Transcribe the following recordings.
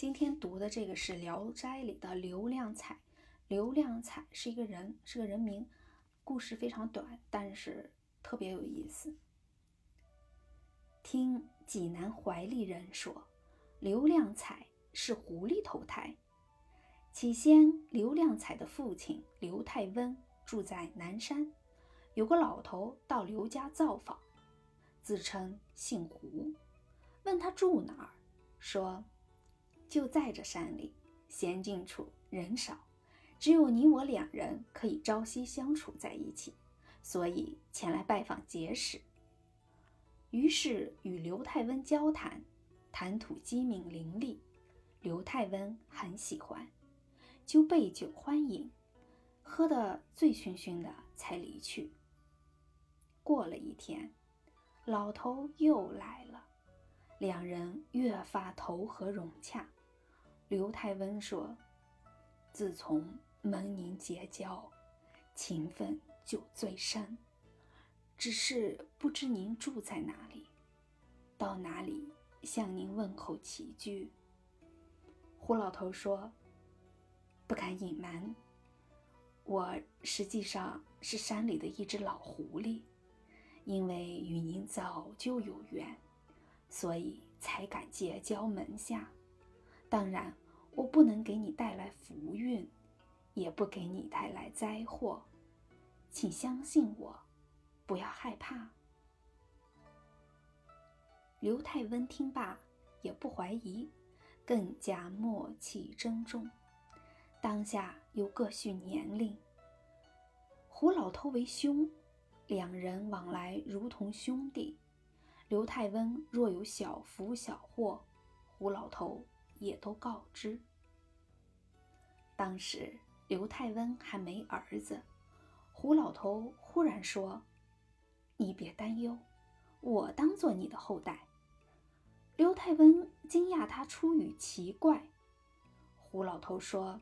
今天读的这个是《聊斋》里的刘亮彩。刘亮彩是一个人，是个人名。故事非常短，但是特别有意思。听济南怀利人说，刘亮彩是狐狸投胎。起先，刘亮彩的父亲刘太温住在南山，有个老头到刘家造访，自称姓胡，问他住哪儿，说就在这山里，闲静处，人少，只有你我两人可以朝夕相处在一起，所以前来拜访结识。于是与刘太温交谈，谈吐机敏伶俐，刘太温很喜欢。就备酒欢迎，喝得醉醺醺的才离去。过了一天，老头又来了，两人越发投合融洽。刘太温说：“自从蒙您结交，情分就最深。只是不知您住在哪里，到哪里向您问候起居。”胡老头说。不敢隐瞒，我实际上是山里的一只老狐狸，因为与您早就有缘，所以才敢结交门下。当然，我不能给你带来福运，也不给你带来灾祸，请相信我，不要害怕。刘太温听罢也不怀疑，更加默契珍重。当下又各叙年龄。胡老头为兄，两人往来如同兄弟。刘太温若有小福小祸，胡老头也都告知。当时刘太温还没儿子，胡老头忽然说：“你别担忧，我当做你的后代。”刘太温惊讶他出语奇怪。胡老头说。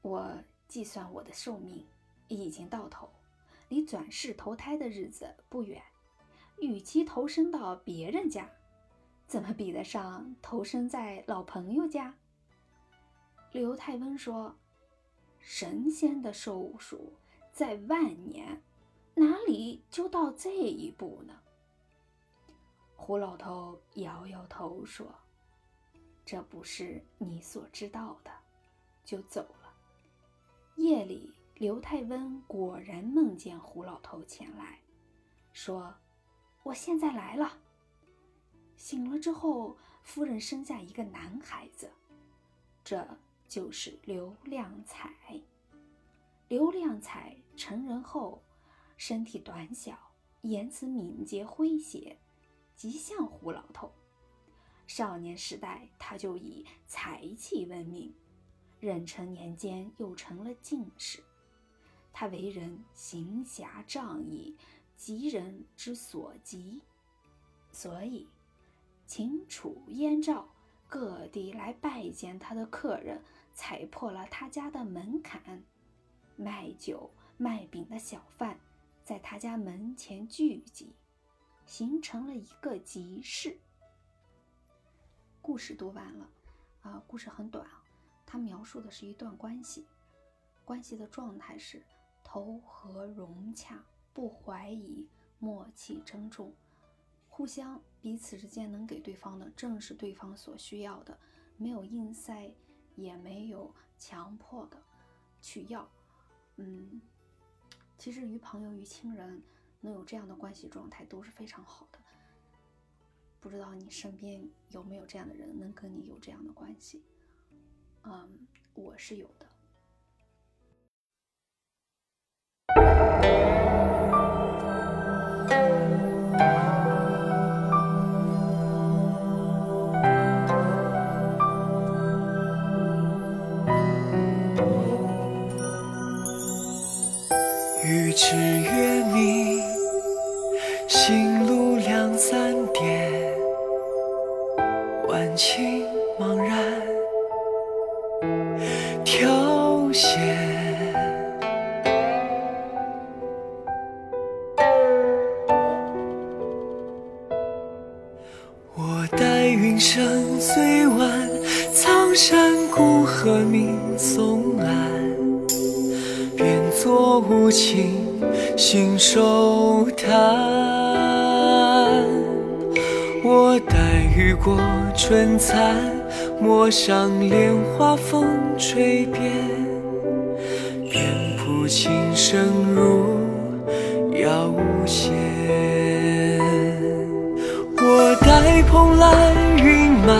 我计算我的寿命已经到头，离转世投胎的日子不远。与其投身到别人家，怎么比得上投身在老朋友家？刘太温说：“神仙的寿数在万年，哪里就到这一步呢？”胡老头摇摇头说：“这不是你所知道的。”就走了。夜里，刘太温果然梦见胡老头前来，说：“我现在来了。”醒了之后，夫人生下一个男孩子，这就是刘亮彩。刘亮彩成人后，身体短小，言辞敏捷诙谐，极像胡老头。少年时代，他就以才气闻名。壬辰年间，又成了进士。他为人行侠仗义，急人之所急，所以秦楚燕赵各地来拜见他的客人，踩破了他家的门槛。卖酒卖饼的小贩在他家门前聚集，形成了一个集市。故事读完了，啊，故事很短啊。他描述的是一段关系，关系的状态是投合融洽，不怀疑，默契珍重，互相彼此之间能给对方的正是对方所需要的，没有硬塞，也没有强迫的去要。嗯，其实与朋友与亲人能有这样的关系状态都是非常好的。不知道你身边有没有这样的人能跟你有这样的关系？嗯，我是有的。行路两三点，晚晴茫然。挑选。我待云生最晚，苍山谷和你送岸，便作无情信手弹。我待雨过春残，陌上莲花风吹遍，便谱琴声如遥弦。我待蓬莱云满，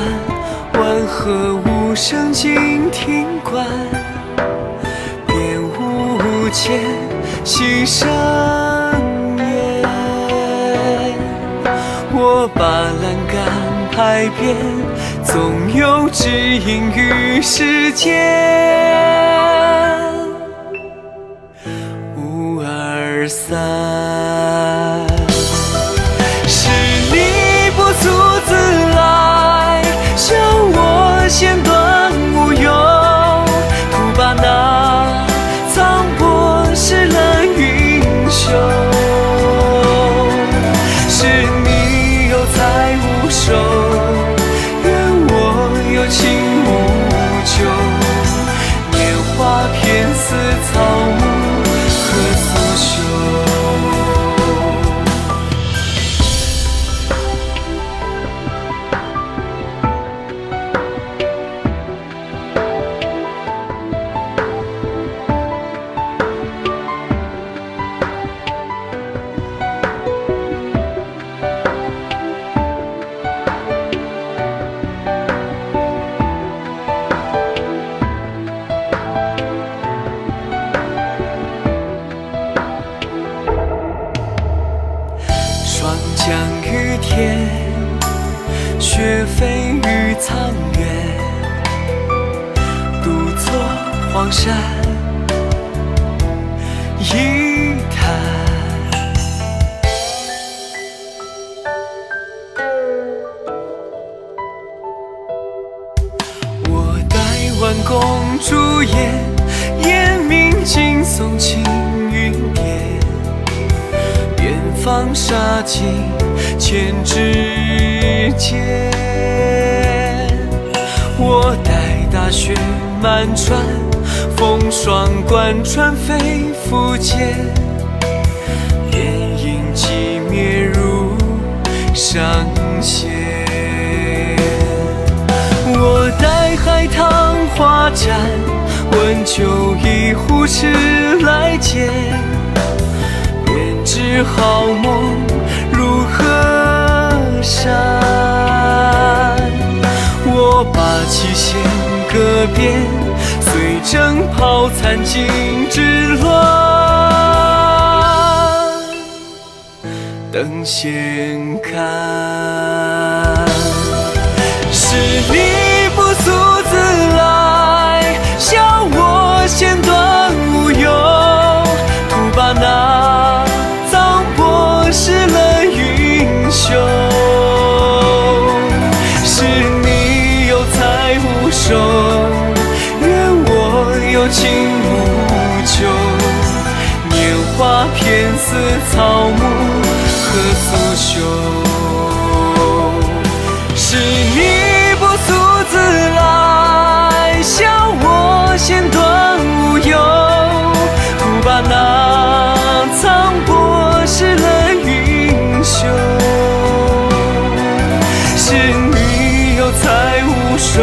万壑无声静听观，便无间心上念。我把栏杆拍遍，总有知音于世间。五二三。手，雪飞于苍原，独坐黄山一叹。我待弯弓烛焰，夜明惊松青云边。远方杀尽千指间。大雪满川，风霜贯穿飞复间，便引寂灭如上弦。我待海棠花绽，温酒一壶迟来见。便知好梦如何山。我把琴弦搁遍，随征袍残尽之乱。等闲看，草木，何所休？是你不速自来，笑我弦断无忧，徒把那苍波湿了英雄。是你有才无手，